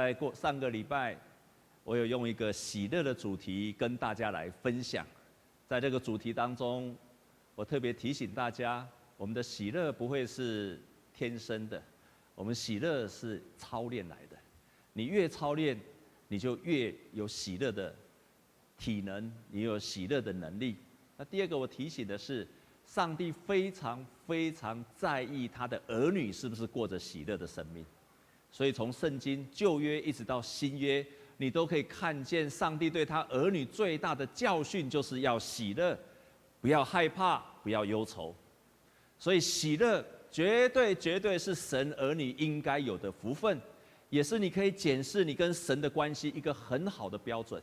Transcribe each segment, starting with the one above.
在过上个礼拜，我有用一个喜乐的主题跟大家来分享。在这个主题当中，我特别提醒大家，我们的喜乐不会是天生的，我们喜乐是操练来的。你越操练，你就越有喜乐的体能，你有喜乐的能力。那第二个我提醒的是，上帝非常非常在意他的儿女是不是过着喜乐的生命。所以从圣经旧约一直到新约，你都可以看见上帝对他儿女最大的教训，就是要喜乐，不要害怕，不要忧愁。所以喜乐绝对绝对是神儿女应该有的福分，也是你可以检视你跟神的关系一个很好的标准。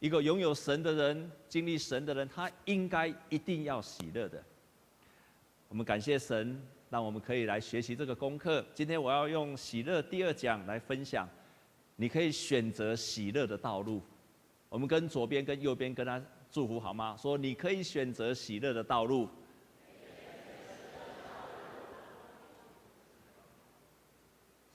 一个拥有神的人，经历神的人，他应该一定要喜乐的。我们感谢神，让我们可以来学习这个功课。今天我要用喜乐第二讲来分享，你可以选择喜乐的道路。我们跟左边跟右边跟他祝福好吗？说你可以选择喜乐的道路。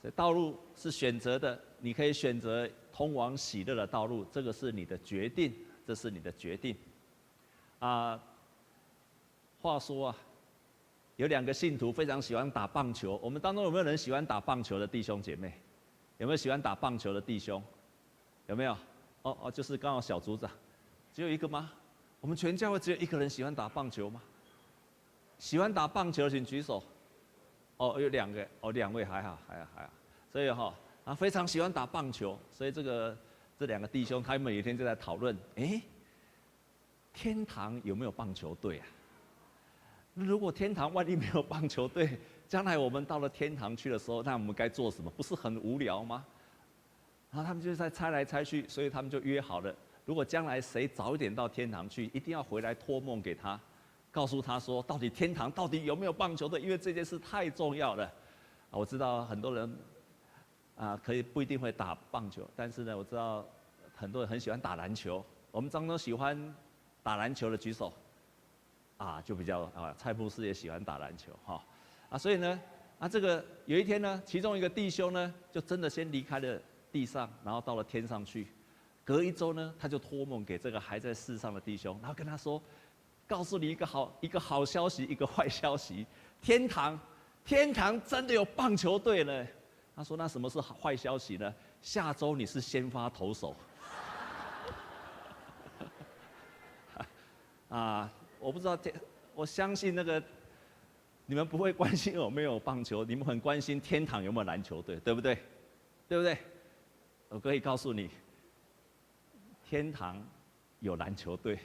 这道路是选择的，你可以选择。通往喜乐的道路，这个是你的决定，这是你的决定。啊，话说啊，有两个信徒非常喜欢打棒球。我们当中有没有人喜欢打棒球的弟兄姐妹？有没有喜欢打棒球的弟兄？有没有？哦哦，就是刚好小组长，只有一个吗？我们全教会只有一个人喜欢打棒球吗？喜欢打棒球请举手。哦，有两个，哦，两位还好，还好，还好。所以哈。啊，非常喜欢打棒球，所以这个这两个弟兄，他们每天就在讨论：哎，天堂有没有棒球队啊？如果天堂万一没有棒球队，将来我们到了天堂去的时候，那我们该做什么？不是很无聊吗？然后他们就在猜来猜去，所以他们就约好了：如果将来谁早一点到天堂去，一定要回来托梦给他，告诉他说，到底天堂到底有没有棒球队？因为这件事太重要了。我知道很多人。啊，可以不一定会打棒球，但是呢，我知道很多人很喜欢打篮球。我们当中喜欢打篮球的举手，啊，就比较啊，蔡牧师也喜欢打篮球哈，啊，所以呢，啊，这个有一天呢，其中一个弟兄呢，就真的先离开了地上，然后到了天上去。隔一周呢，他就托梦给这个还在世上的弟兄，然后跟他说，告诉你一个好一个好消息，一个坏消息，天堂天堂真的有棒球队了。他说：“那什么是坏消息呢？下周你是先发投手。”啊，我不知道天，我相信那个你们不会关心有没有棒球，你们很关心天堂有没有篮球队，对不对？对不对？我可以告诉你，天堂有篮球队。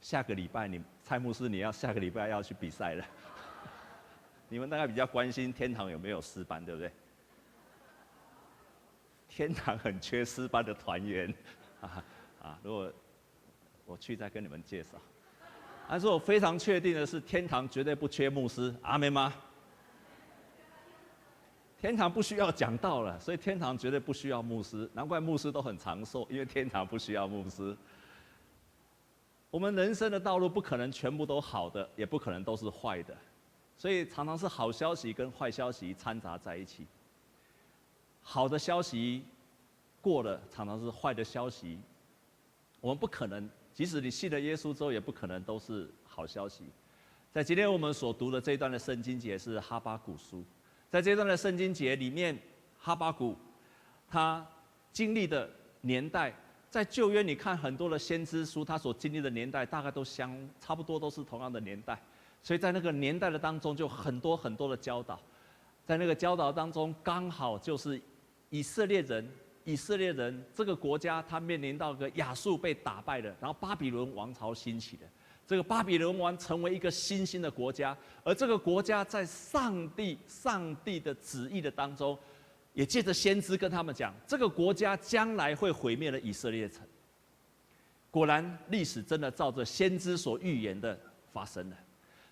下个礼拜你蔡牧师你要下个礼拜要去比赛了。你们大概比较关心天堂有没有诗班，对不对？天堂很缺诗班的团员，啊 啊！如果我去再跟你们介绍。但是我非常确定的是，天堂绝对不缺牧师，阿们吗？天堂不需要讲道了，所以天堂绝对不需要牧师。难怪牧师都很长寿，因为天堂不需要牧师。我们人生的道路不可能全部都好的，也不可能都是坏的，所以常常是好消息跟坏消息掺杂在一起。好的消息过了，常常是坏的消息。我们不可能，即使你信了耶稣之后，也不可能都是好消息。在今天我们所读的这一段的圣经节是哈巴谷书，在这段的圣经节里面，哈巴谷他经历的年代，在旧约你看很多的先知书，他所经历的年代大概都相差不多，都是同样的年代，所以在那个年代的当中，就很多很多的教导，在那个教导当中，刚好就是。以色列人，以色列人这个国家，他面临到个亚述被打败了，然后巴比伦王朝兴起的，这个巴比伦王成为一个新兴的国家，而这个国家在上帝上帝的旨意的当中，也借着先知跟他们讲，这个国家将来会毁灭了以色列城。果然，历史真的照着先知所预言的发生了，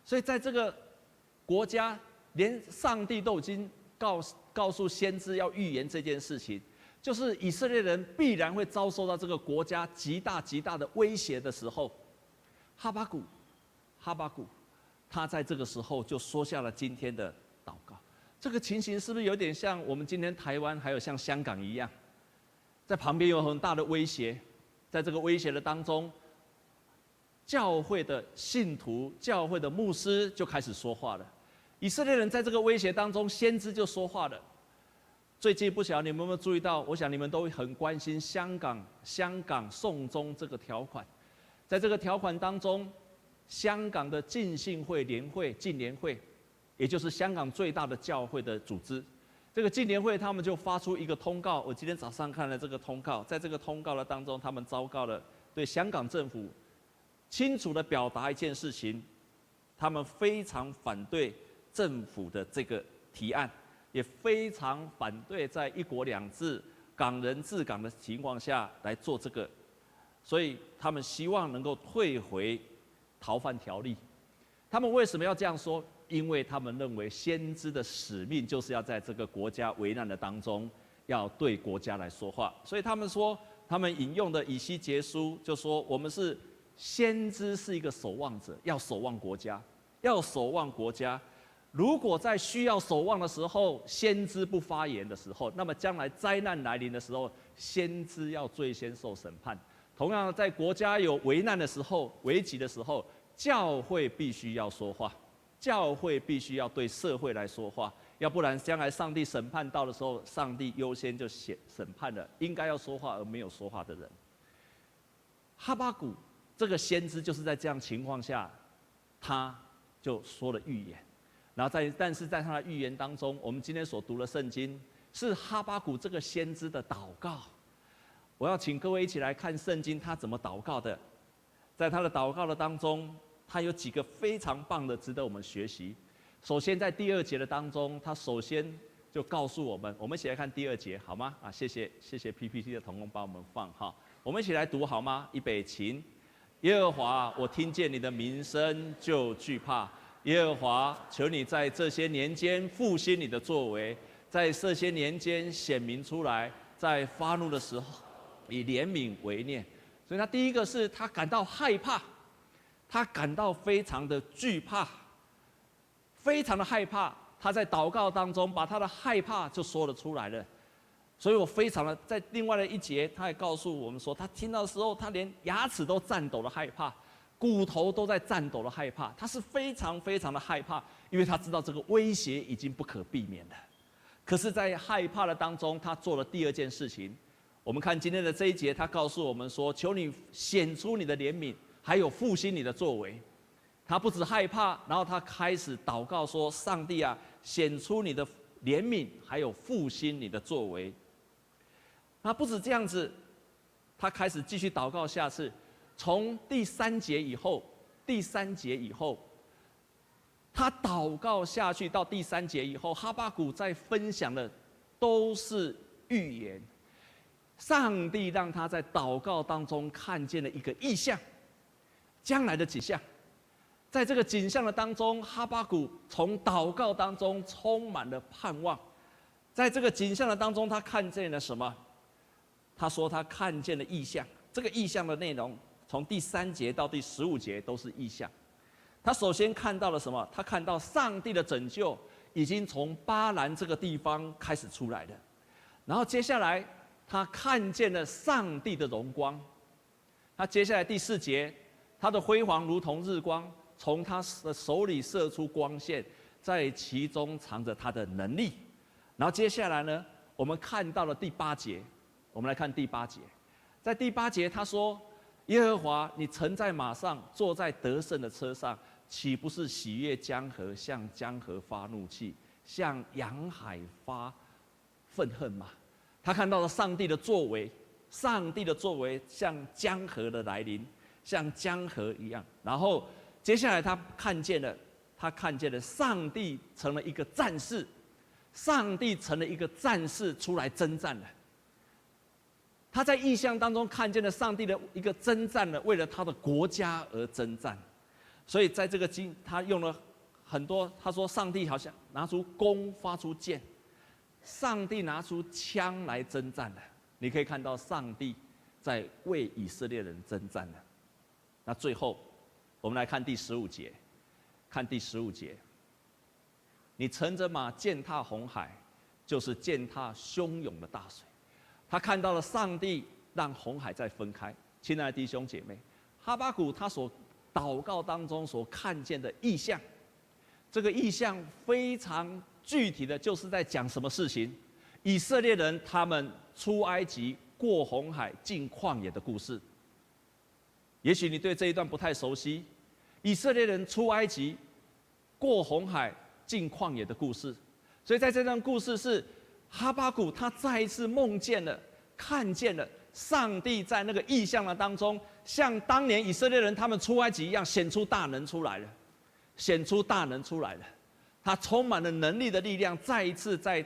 所以在这个国家，连上帝都已经告。告诉先知要预言这件事情，就是以色列人必然会遭受到这个国家极大极大的威胁的时候，哈巴谷，哈巴谷，他在这个时候就说下了今天的祷告。这个情形是不是有点像我们今天台湾还有像香港一样？在旁边有很大的威胁，在这个威胁的当中，教会的信徒、教会的牧师就开始说话了。以色列人在这个威胁当中，先知就说话了。最近不晓得你们有没有注意到？我想你们都很关心香港、香港送终这个条款。在这个条款当中，香港的浸信会联会、浸联会，也就是香港最大的教会的组织，这个浸联会他们就发出一个通告。我今天早上看了这个通告，在这个通告的当中，他们昭告了对香港政府。清楚地表达一件事情，他们非常反对政府的这个提案，也非常反对在一国两制、港人治港的情况下来做这个，所以他们希望能够退回逃犯条例。他们为什么要这样说？因为他们认为先知的使命就是要在这个国家危难的当中，要对国家来说话。所以他们说，他们引用的以西结书就说：“我们是。”先知是一个守望者，要守望国家，要守望国家。如果在需要守望的时候，先知不发言的时候，那么将来灾难来临的时候，先知要最先受审判。同样，在国家有危难的时候、危急的时候，教会必须要说话，教会必须要对社会来说话，要不然将来上帝审判到的时候，上帝优先就审审判了应该要说话而没有说话的人。哈巴谷。这个先知就是在这样情况下，他就说了预言，然后在但是在他的预言当中，我们今天所读的圣经是哈巴谷这个先知的祷告。我要请各位一起来看圣经，他怎么祷告的。在他的祷告的当中，他有几个非常棒的，值得我们学习。首先在第二节的当中，他首先就告诉我们，我们一起来看第二节好吗？啊，谢谢谢谢 PPT 的同工帮我们放哈，我们一起来读好吗？预备起。耶和华，我听见你的名声就惧怕。耶和华，求你在这些年间复兴你的作为，在这些年间显明出来，在发怒的时候以怜悯为念。所以他第一个是他感到害怕，他感到非常的惧怕，非常的害怕。他在祷告当中把他的害怕就说了出来了。所以我非常的在另外的一节，他也告诉我们说，他听到的时候，他连牙齿都颤抖的害怕，骨头都在颤抖的害怕，他是非常非常的害怕，因为他知道这个威胁已经不可避免了。可是，在害怕的当中，他做了第二件事情。我们看今天的这一节，他告诉我们说：“求你显出你的怜悯，还有复兴你的作为。”他不止害怕，然后他开始祷告说：“上帝啊，显出你的怜悯，还有复兴你的作为。”他不止这样子，他开始继续祷告下次。从第三节以后，第三节以后，他祷告下去到第三节以后，哈巴谷在分享的都是预言。上帝让他在祷告当中看见了一个意象，将来的景象。在这个景象的当中，哈巴谷从祷告当中充满了盼望。在这个景象的当中，他看见了什么？他说他看见了意象，这个意象的内容从第三节到第十五节都是异象。他首先看到了什么？他看到上帝的拯救已经从巴兰这个地方开始出来了。然后接下来他看见了上帝的荣光。他接下来第四节，他的辉煌如同日光，从他的手里射出光线，在其中藏着他的能力。然后接下来呢，我们看到了第八节。我们来看第八节，在第八节他说：“耶和华，你乘在马上，坐在得胜的车上，岂不是喜悦江河，向江河发怒气，向洋海发愤恨吗？”他看到了上帝的作为，上帝的作为像江河的来临，像江河一样。然后接下来他看见了，他看见了上帝成了一个战士，上帝成了一个战士出来征战了。他在异象当中看见了上帝的一个征战了，为了他的国家而征战，所以在这个经他用了很多，他说上帝好像拿出弓发出箭，上帝拿出枪来征战了。你可以看到上帝在为以色列人征战了。那最后我们来看第十五节，看第十五节，你乘着马践踏红海，就是践踏汹涌的大水。他看到了上帝让红海再分开。亲爱的弟兄姐妹，哈巴谷他所祷告当中所看见的异象，这个异象非常具体的就是在讲什么事情？以色列人他们出埃及过红海进旷野的故事。也许你对这一段不太熟悉，以色列人出埃及过红海进旷野的故事。所以在这段故事是哈巴谷他再一次梦见了，看见了上帝在那个异象的当中，像当年以色列人他们出埃及一样，显出大能出来了，显出大能出来了。他充满了能力的力量，再一次在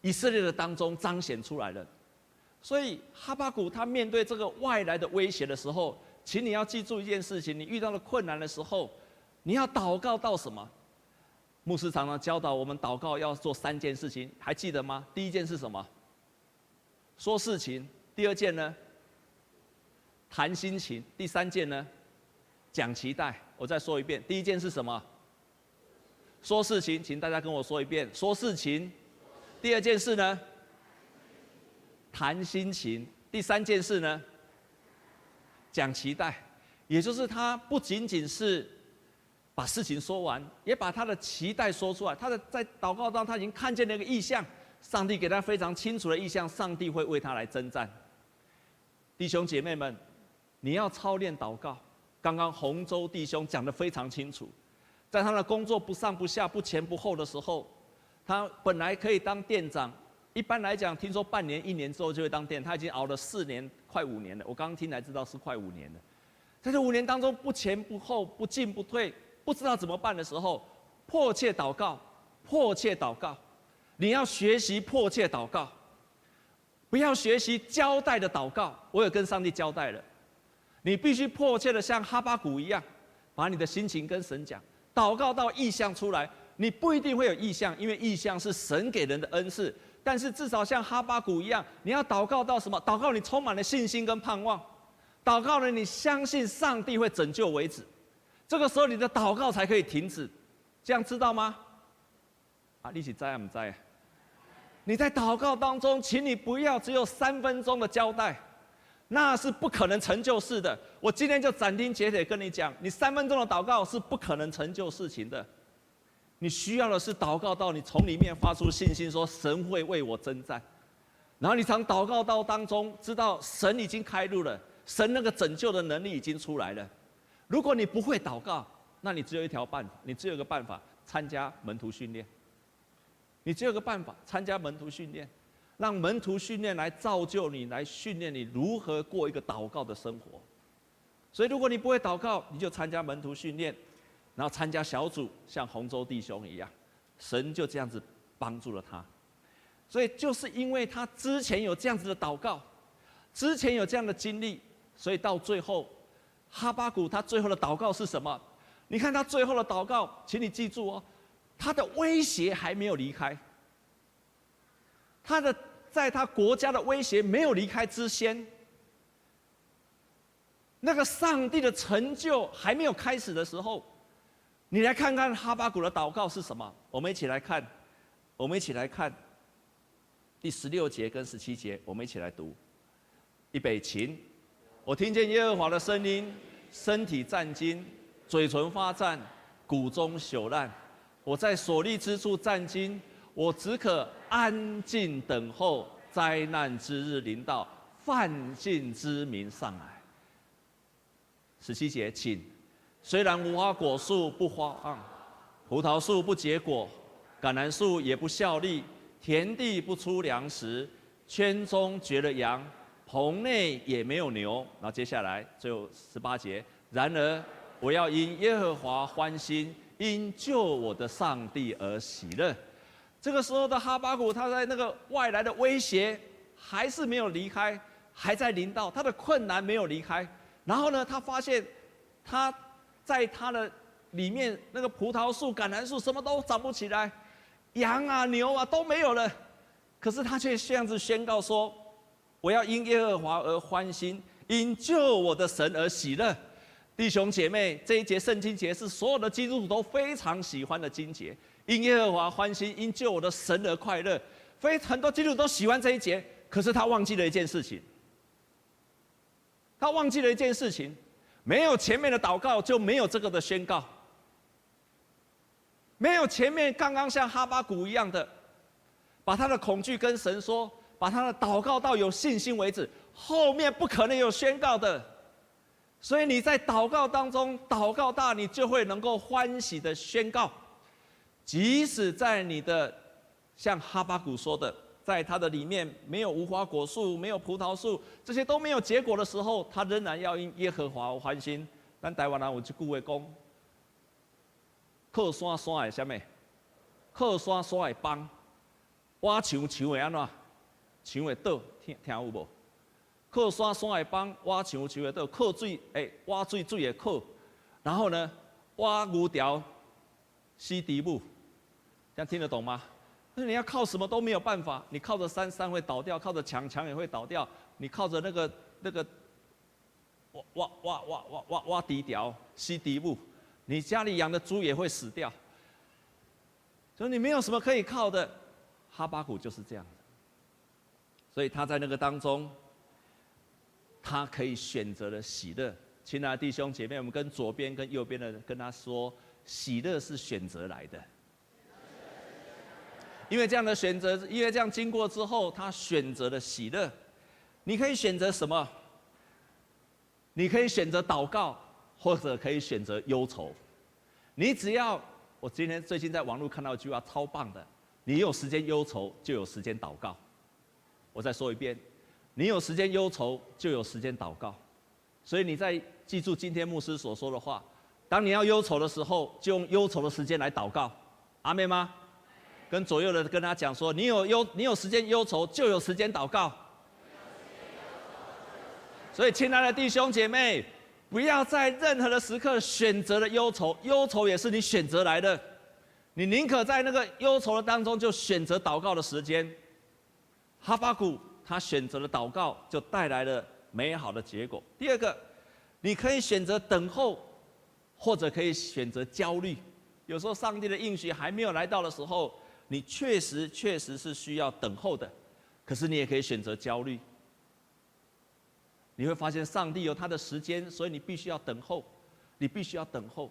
以色列的当中彰显出来了。所以哈巴谷他面对这个外来的威胁的时候，请你要记住一件事情：你遇到了困难的时候，你要祷告到什么？牧师常常教导我们祷告要做三件事情，还记得吗？第一件是什么？说事情。第二件呢？谈心情。第三件呢？讲期待。我再说一遍，第一件是什么？说事情，请大家跟我说一遍。说事情。第二件事呢？谈心情，第三件事呢，讲期待，也就是他不仅仅是把事情说完，也把他的期待说出来。他的在祷告当中，他已经看见那个意象，上帝给他非常清楚的意象，上帝会为他来征战。弟兄姐妹们，你要操练祷告。刚刚洪州弟兄讲得非常清楚，在他的工作不上不下、不前不后的时候，他本来可以当店长。一般来讲，听说半年、一年之后就会当店，他已经熬了四年，快五年了。我刚刚听才知道是快五年了。在这五年当中，不前不后、不进不退，不知道怎么办的时候，迫切祷告，迫切祷告。你要学习迫切祷告，不要学习交代的祷告。我有跟上帝交代了，你必须迫切的像哈巴谷一样，把你的心情跟神讲，祷告到意向出来。你不一定会有意向，因为意向是神给人的恩赐。但是至少像哈巴谷一样，你要祷告到什么？祷告你充满了信心跟盼望，祷告了你相信上帝会拯救为止，这个时候你的祷告才可以停止，这样知道吗？啊，你是在不在？你在祷告当中，请你不要只有三分钟的交代，那是不可能成就事的。我今天就斩钉截铁跟你讲，你三分钟的祷告是不可能成就事情的。你需要的是祷告到你从里面发出信心，说神会为我征战，然后你从祷告到当中知道神已经开路了，神那个拯救的能力已经出来了。如果你不会祷告，那你只有一条办法，你只有一个办法，参加门徒训练。你只有一个办法，参加门徒训练，让门徒训练来造就你，来训练你如何过一个祷告的生活。所以，如果你不会祷告，你就参加门徒训练。然后参加小组，像洪州弟兄一样，神就这样子帮助了他。所以就是因为他之前有这样子的祷告，之前有这样的经历，所以到最后，哈巴谷他最后的祷告是什么？你看他最后的祷告，请你记住哦，他的威胁还没有离开，他的在他国家的威胁没有离开之先，那个上帝的成就还没有开始的时候。你来看看哈巴谷的祷告是什么？我们一起来看，我们一起来看第十六节跟十七节，我们一起来读。预备起，我听见耶和华的声音，身体战惊，嘴唇发颤，骨中朽烂。我在所立之处战惊，我只可安静等候灾难之日临到，犯境之民上来。十七节，请。虽然无花果树不花旺，葡萄树不结果，橄榄树也不效力，田地不出粮食，圈中绝了羊，棚内也没有牛。然后接下来最后十八节，然而我要因耶和华欢心，因救我的上帝而喜乐。这个时候的哈巴谷，他在那个外来的威胁还是没有离开，还在临到，他的困难没有离开。然后呢，他发现他。在他的里面，那个葡萄树、橄榄树什么都长不起来，羊啊、牛啊都没有了。可是他却这样子宣告说：“我要因耶和华而欢心，因救我的神而喜乐。”弟兄姐妹，这一节圣经节是所有的基督徒都非常喜欢的经节。因耶和华欢心，因救我的神而快乐。非很多基督徒都喜欢这一节，可是他忘记了一件事情，他忘记了一件事情，没有前面的祷告，就没有这个的宣告。没有前面刚刚像哈巴谷一样的，把他的恐惧跟神说，把他的祷告到有信心为止，后面不可能有宣告的。所以你在祷告当中，祷告大，你就会能够欢喜的宣告，即使在你的像哈巴谷说的，在他的里面没有无花果树，没有葡萄树，这些都没有结果的时候，他仍然要因耶和华欢心。但台湾人有一句话讲，靠山山的什么？靠山山的帮，挖墙墙的安怎？墙会倒，听听有无？靠山山会帮，挖墙墙会倒，靠水诶，挖水水会靠，然后呢，挖牛条，吸地母，这样听得懂吗？那你要靠什么都没有办法，你靠着山山会倒掉，靠着墙墙也会倒掉，你靠着那个那个挖挖挖挖挖挖挖地条，吸地母，你家里养的猪也会死掉，所以你没有什么可以靠的。哈巴谷就是这样，所以他在那个当中。他可以选择的喜乐，亲爱的弟兄姐妹，我们跟左边跟右边的跟他说，喜乐是选择来的。因为这样的选择，因为这样经过之后，他选择了喜乐。你可以选择什么？你可以选择祷告，或者可以选择忧愁。你只要，我今天最近在网络看到一句话，超棒的。你有时间忧愁，就有时间祷告。我再说一遍。你有时间忧愁，就有时间祷告，所以你在记住今天牧师所说的话。当你要忧愁的时候，就用忧愁的时间来祷告，阿妹吗？跟左右的跟他讲说，你有忧，你有时间忧愁，就有时间祷告。所以，亲爱的弟兄姐妹，不要在任何的时刻选择了忧愁，忧愁也是你选择来的。你宁可在那个忧愁的当中，就选择祷告的时间。哈巴谷。他选择了祷告，就带来了美好的结果。第二个，你可以选择等候，或者可以选择焦虑。有时候上帝的应许还没有来到的时候，你确实确实是需要等候的。可是你也可以选择焦虑。你会发现上帝有他的时间，所以你必须要等候，你必须要等候。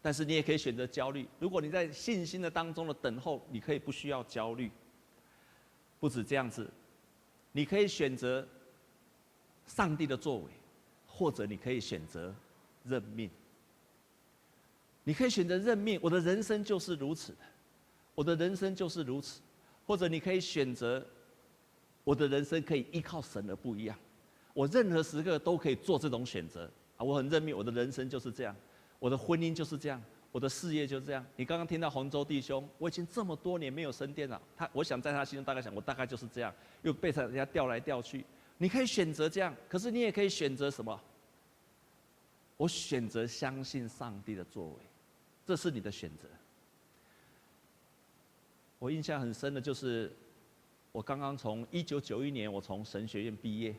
但是你也可以选择焦虑。如果你在信心的当中的等候，你可以不需要焦虑。不止这样子。你可以选择上帝的作为，或者你可以选择认命。你可以选择认命，我的人生就是如此的，我的人生就是如此。或者你可以选择，我的人生可以依靠神而不一样，我任何时刻都可以做这种选择啊！我很认命，我的人生就是这样，我的婚姻就是这样。我的事业就这样。你刚刚听到洪州弟兄，我已经这么多年没有升殿了。他，我想在他心中大概想，我大概就是这样，又被人家调来调去。你可以选择这样，可是你也可以选择什么？我选择相信上帝的作为，这是你的选择。我印象很深的就是，我刚刚从一九九一年，我从神学院毕业。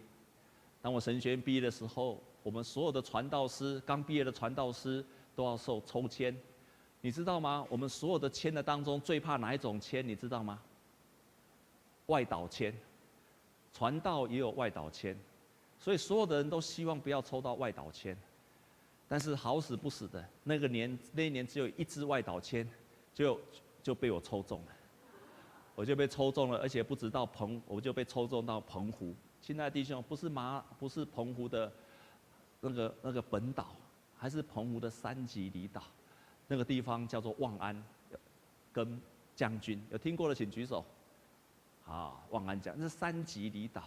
当我神学院毕业的时候，我们所有的传道师，刚毕业的传道师。都要受抽签，你知道吗？我们所有的签的当中，最怕哪一种签？你知道吗？外岛签，传道也有外岛签，所以所有的人都希望不要抽到外岛签。但是好死不死的，那个年那一年只有一支外岛签，就就被我抽中了，我就被抽中了，而且不知道澎，我就被抽中到澎湖。亲爱的弟兄，不是马，不是澎湖的那个那个本岛。还是澎湖的三级离岛，那个地方叫做望安，跟将军有听过的请举手。好，望安将，那是三级离岛。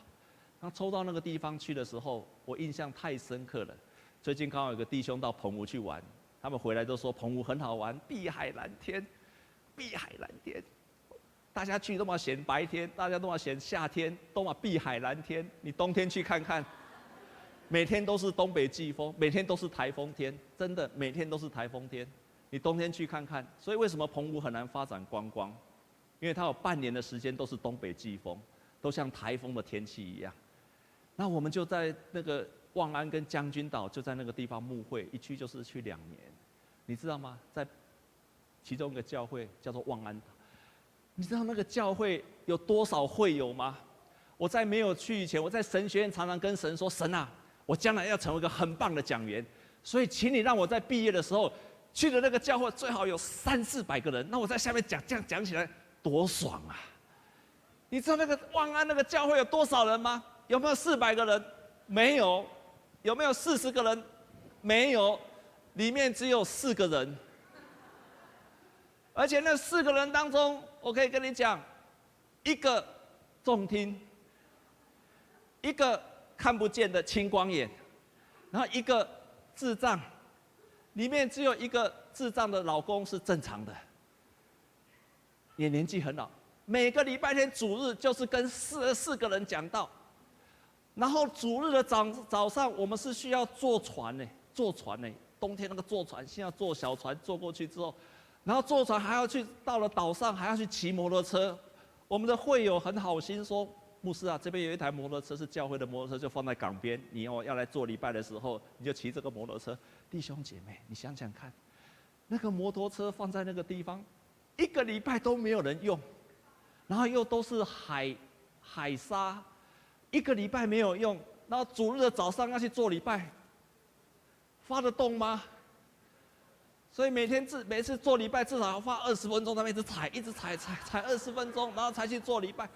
当抽到那个地方去的时候，我印象太深刻了。最近刚好有个弟兄到澎湖去玩，他们回来都说澎湖很好玩，碧海蓝天，碧海蓝天。大家去都嘛嫌白天，大家都嘛嫌夏天，都嘛碧海蓝天。你冬天去看看。每天都是东北季风，每天都是台风天，真的每天都是台风天。你冬天去看看，所以为什么澎湖很难发展观光？因为它有半年的时间都是东北季风，都像台风的天气一样。那我们就在那个望安跟将军岛，就在那个地方牧会，一去就是去两年。你知道吗？在其中一个教会叫做望安岛，你知道那个教会有多少会友吗？我在没有去以前，我在神学院常常跟神说：“神啊，我将来要成为一个很棒的讲员，所以请你让我在毕业的时候去的那个教会最好有三四百个人，那我在下面讲，这样讲起来多爽啊！你知道那个万安那个教会有多少人吗？有没有四百个人？没有。有没有四十个人？没有，里面只有四个人。而且那四个人当中，我可以跟你讲，一个重听。一个看不见的青光眼，然后一个智障，里面只有一个智障的老公是正常的，也年纪很老。每个礼拜天主日就是跟四十四个人讲道，然后主日的早早上我们是需要坐船呢，坐船呢，冬天那个坐船，现在坐小船坐过去之后，然后坐船还要去到了岛上还要去骑摩托车，我们的会友很好心说。牧师啊，这边有一台摩托车，是教会的摩托车，就放在港边。你要要来做礼拜的时候，你就骑这个摩托车。弟兄姐妹，你想想看，那个摩托车放在那个地方，一个礼拜都没有人用，然后又都是海海沙，一个礼拜没有用，然后主日的早上要去做礼拜，发得动吗？所以每天至每次做礼拜至少要花二十分钟，他们一直踩，一直踩踩踩二十分钟，然后才去做礼拜。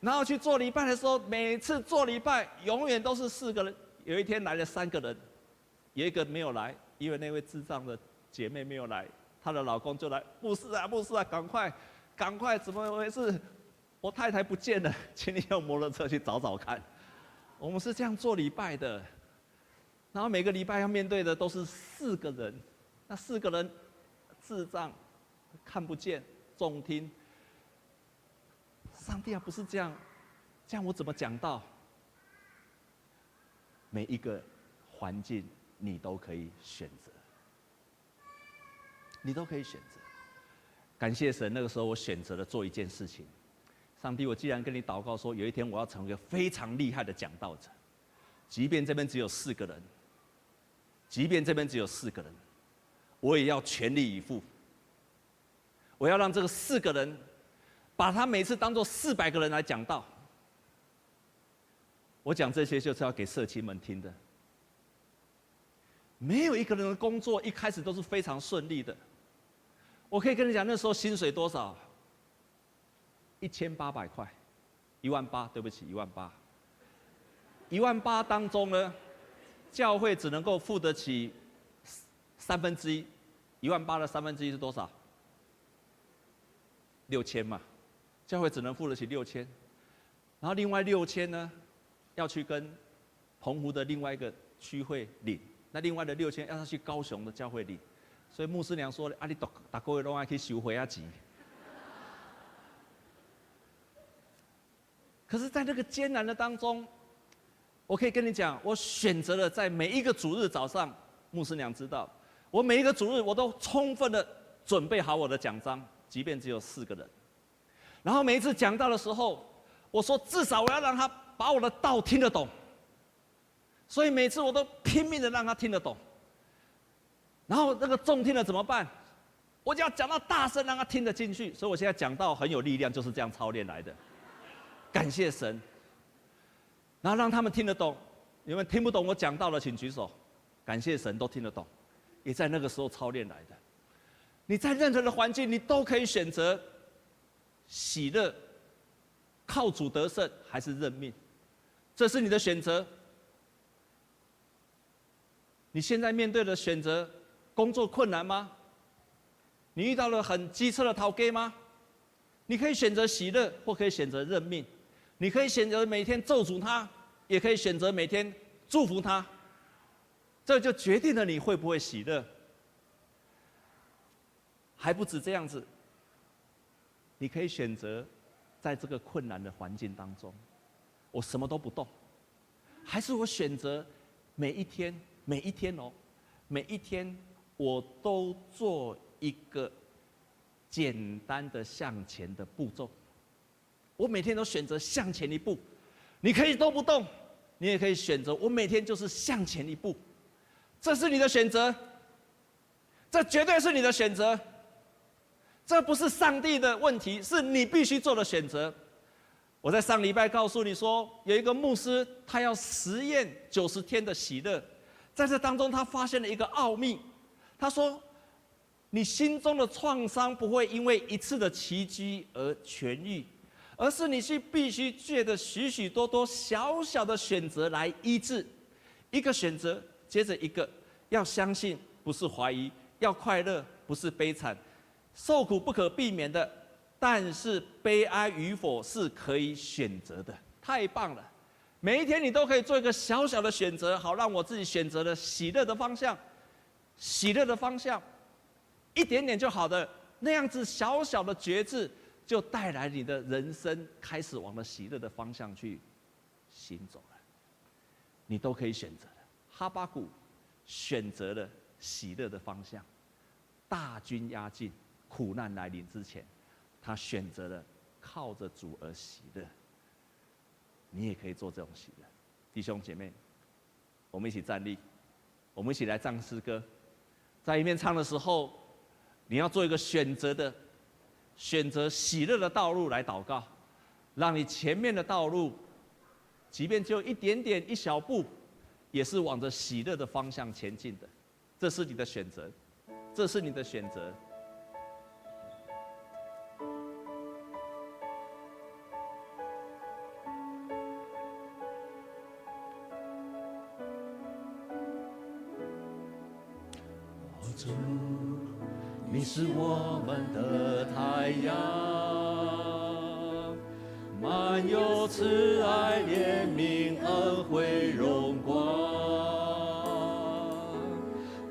然后去做礼拜的时候，每次做礼拜永远都是四个人。有一天来了三个人，有一个没有来，因为那位智障的姐妹没有来，她的老公就来，牧师啊，牧师啊，赶快，赶快，怎么回事？我太太不见了，请你用摩托车去找找看。我们是这样做礼拜的，然后每个礼拜要面对的都是四个人，那四个人智障，看不见，重听。上帝啊，不是这样，这样我怎么讲道？每一个环境你都可以选择，你都可以选择。感谢神，那个时候我选择了做一件事情。上帝，我既然跟你祷告说，有一天我要成为一个非常厉害的讲道者，即便这边只有四个人，即便这边只有四个人，我也要全力以赴。我要让这个四个人。把他每次当做四百个人来讲道，我讲这些就是要给社青们听的。没有一个人的工作一开始都是非常顺利的。我可以跟你讲，那时候薪水多少？一千八百块，一万八，对不起，一万八。一万八当中呢，教会只能够付得起三分之一，一万八的三分之一是多少？六千嘛。教会只能付得起六千，然后另外六千呢，要去跟澎湖的另外一个区会领，那另外的六千要他去高雄的教会领，所以牧师娘说：“啊，你大大个月拢爱去收回啊钱。”可是，在那个艰难的当中，我可以跟你讲，我选择了在每一个主日早上，牧师娘知道，我每一个主日我都充分的准备好我的讲章，即便只有四个人。然后每一次讲到的时候，我说至少我要让他把我的道听得懂。所以每次我都拼命的让他听得懂。然后那个重听了怎么办？我就要讲到大声，让他听得进去。所以我现在讲道很有力量，就是这样操练来的。感谢神。然后让他们听得懂。你们听不懂我讲到的，请举手。感谢神，都听得懂。也在那个时候操练来的。你在任何的环境，你都可以选择。喜乐，靠主得胜还是认命？这是你的选择。你现在面对的选择，工作困难吗？你遇到了很机车的头家吗？你可以选择喜乐，或可以选择认命。你可以选择每天咒诅他，也可以选择每天祝福他。这就决定了你会不会喜乐。还不止这样子。你可以选择，在这个困难的环境当中，我什么都不动，还是我选择每一天每一天哦，每一天我都做一个简单的向前的步骤。我每天都选择向前一步，你可以都不动，你也可以选择我每天就是向前一步，这是你的选择，这绝对是你的选择。这不是上帝的问题，是你必须做的选择。我在上礼拜告诉你说，有一个牧师，他要实验九十天的喜乐，在这当中，他发现了一个奥秘。他说：“你心中的创伤不会因为一次的奇迹而痊愈，而是你是必须借着许许多多小小的选择来医治，一个选择接着一个，要相信不是怀疑，要快乐不是悲惨，受苦不可避免的。”但是悲哀与否是可以选择的，太棒了！每一天你都可以做一个小小的选择，好让我自己选择了喜乐的方向，喜乐的方向，一点点就好的那样子小小的觉知，就带来你的人生开始往了喜乐的方向去行走了。你都可以选择的。哈巴谷选择了喜乐的方向，大军压境，苦难来临之前。他选择了靠着主而喜乐，你也可以做这种喜乐，弟兄姐妹，我们一起站立，我们一起来唱诗歌，在一面唱的时候，你要做一个选择的，选择喜乐的道路来祷告，让你前面的道路，即便只有一点点一小步，也是往着喜乐的方向前进的，这是你的选择，这是你的选择。是我们的太阳，满有慈爱、怜悯、恩惠、荣光。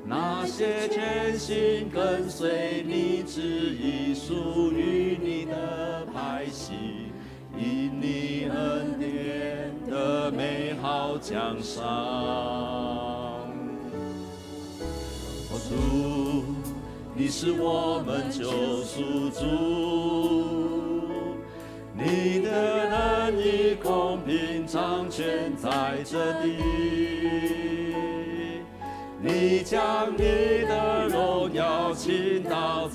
那些全心跟随你旨意、属于你的百姓，因你恩典的美好奖赏。主，你是我们救赎主，你的仁义公平掌权在这地，你将你的荣耀倾倒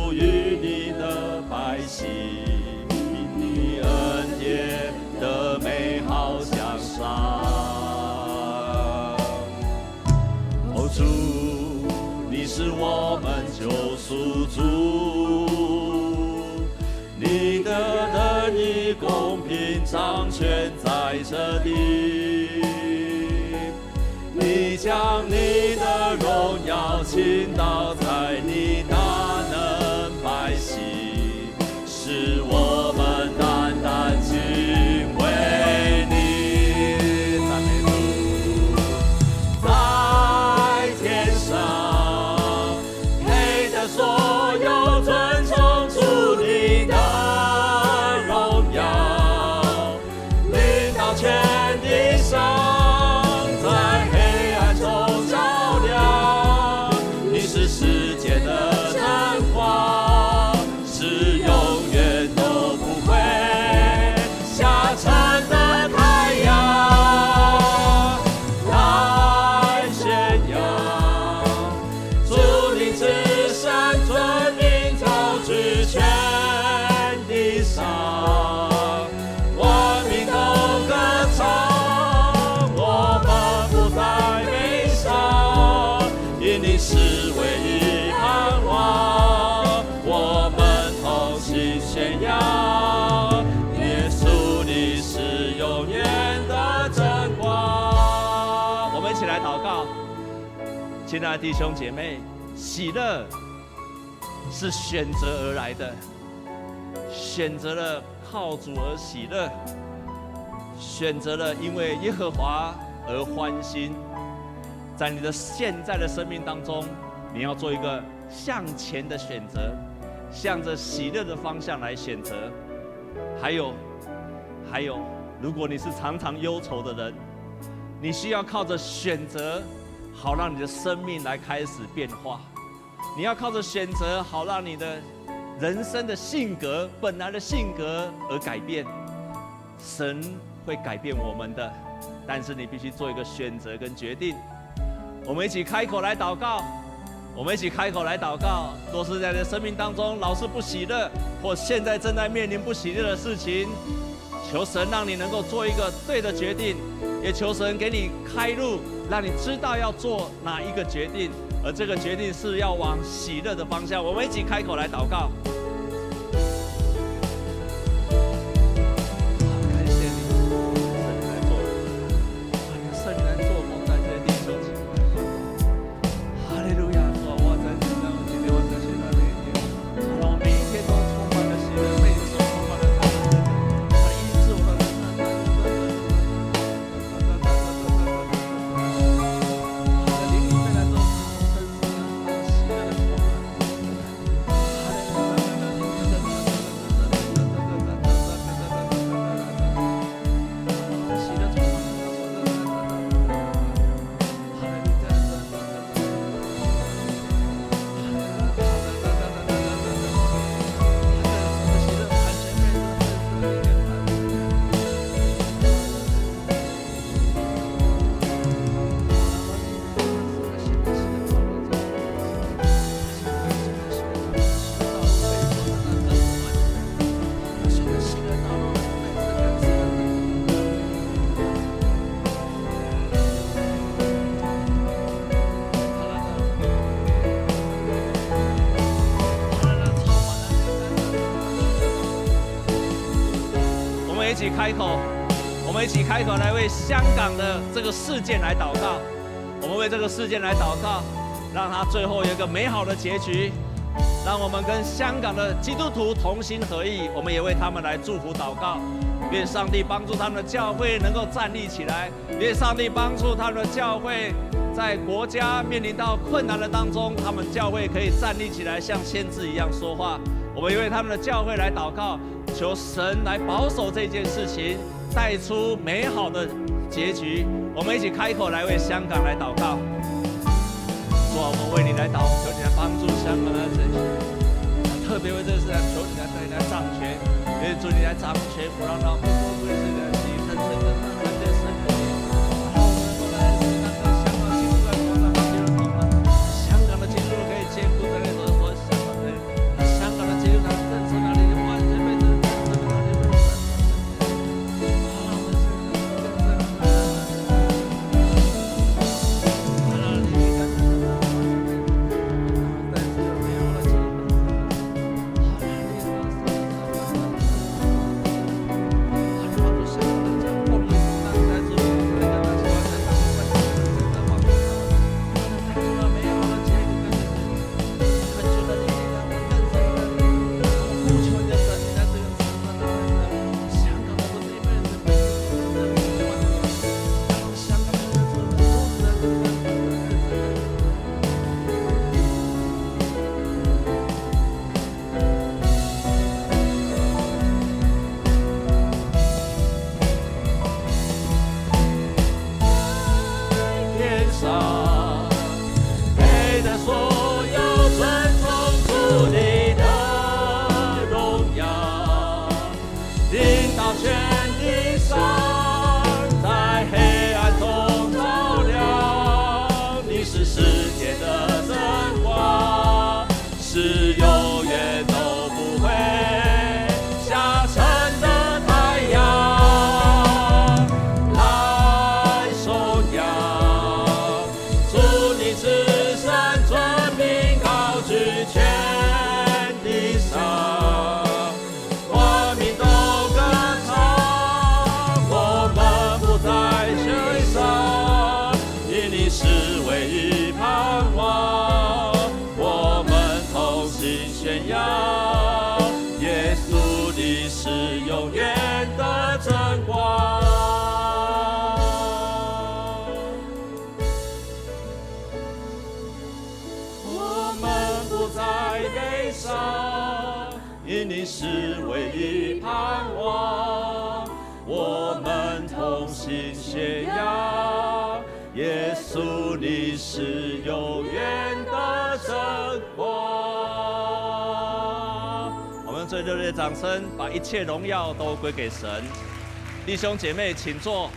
属于你的百姓，因你恩典的美好奖赏。哦，主，你是我们救赎主，你的仁义公平掌权在这地。你将你的荣耀倾亲爱的弟兄姐妹，喜乐是选择而来的，选择了靠主而喜乐，选择了因为耶和华而欢心。在你的现在的生命当中，你要做一个向前的选择，向着喜乐的方向来选择。还有，还有，如果你是常常忧愁的人，你需要靠着选择。好，让你的生命来开始变化。你要靠着选择，好让你的人生的性格、本来的性格而改变。神会改变我们的，但是你必须做一个选择跟决定。我们一起开口来祷告，我们一起开口来祷告。若是在你的生命当中老是不喜乐，或现在正在面临不喜乐的事情，求神让你能够做一个对的决定，也求神给你开路。让你知道要做哪一个决定，而这个决定是要往喜乐的方向。我们一起开口来祷告。开口，我们一起开口来为香港的这个事件来祷告。我们为这个事件来祷告，让他最后有一个美好的结局。让我们跟香港的基督徒同心合意，我们也为他们来祝福祷告。愿上帝帮助他们的教会能够站立起来，愿上帝帮助他们的教会在国家面临到困难的当中，他们教会可以站立起来，像先知一样说话。我们也为他们的教会来祷告。求神来保守这件事情，带出美好的结局。我们一起开口来为香港来祷告。主啊，我们为你来祷，求你来帮助香港的这些，特别为这个事来求你来带你来掌权，也祝你来掌权，不让他们不会是的。悲伤，因你是唯一盼望。我们同心宣扬，耶稣你是永远的真光。我们最热烈的掌声，把一切荣耀都归给神。弟兄姐妹，请坐。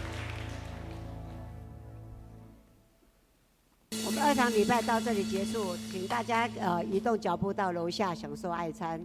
二堂礼拜到这里结束，请大家呃移动脚步到楼下享受爱餐。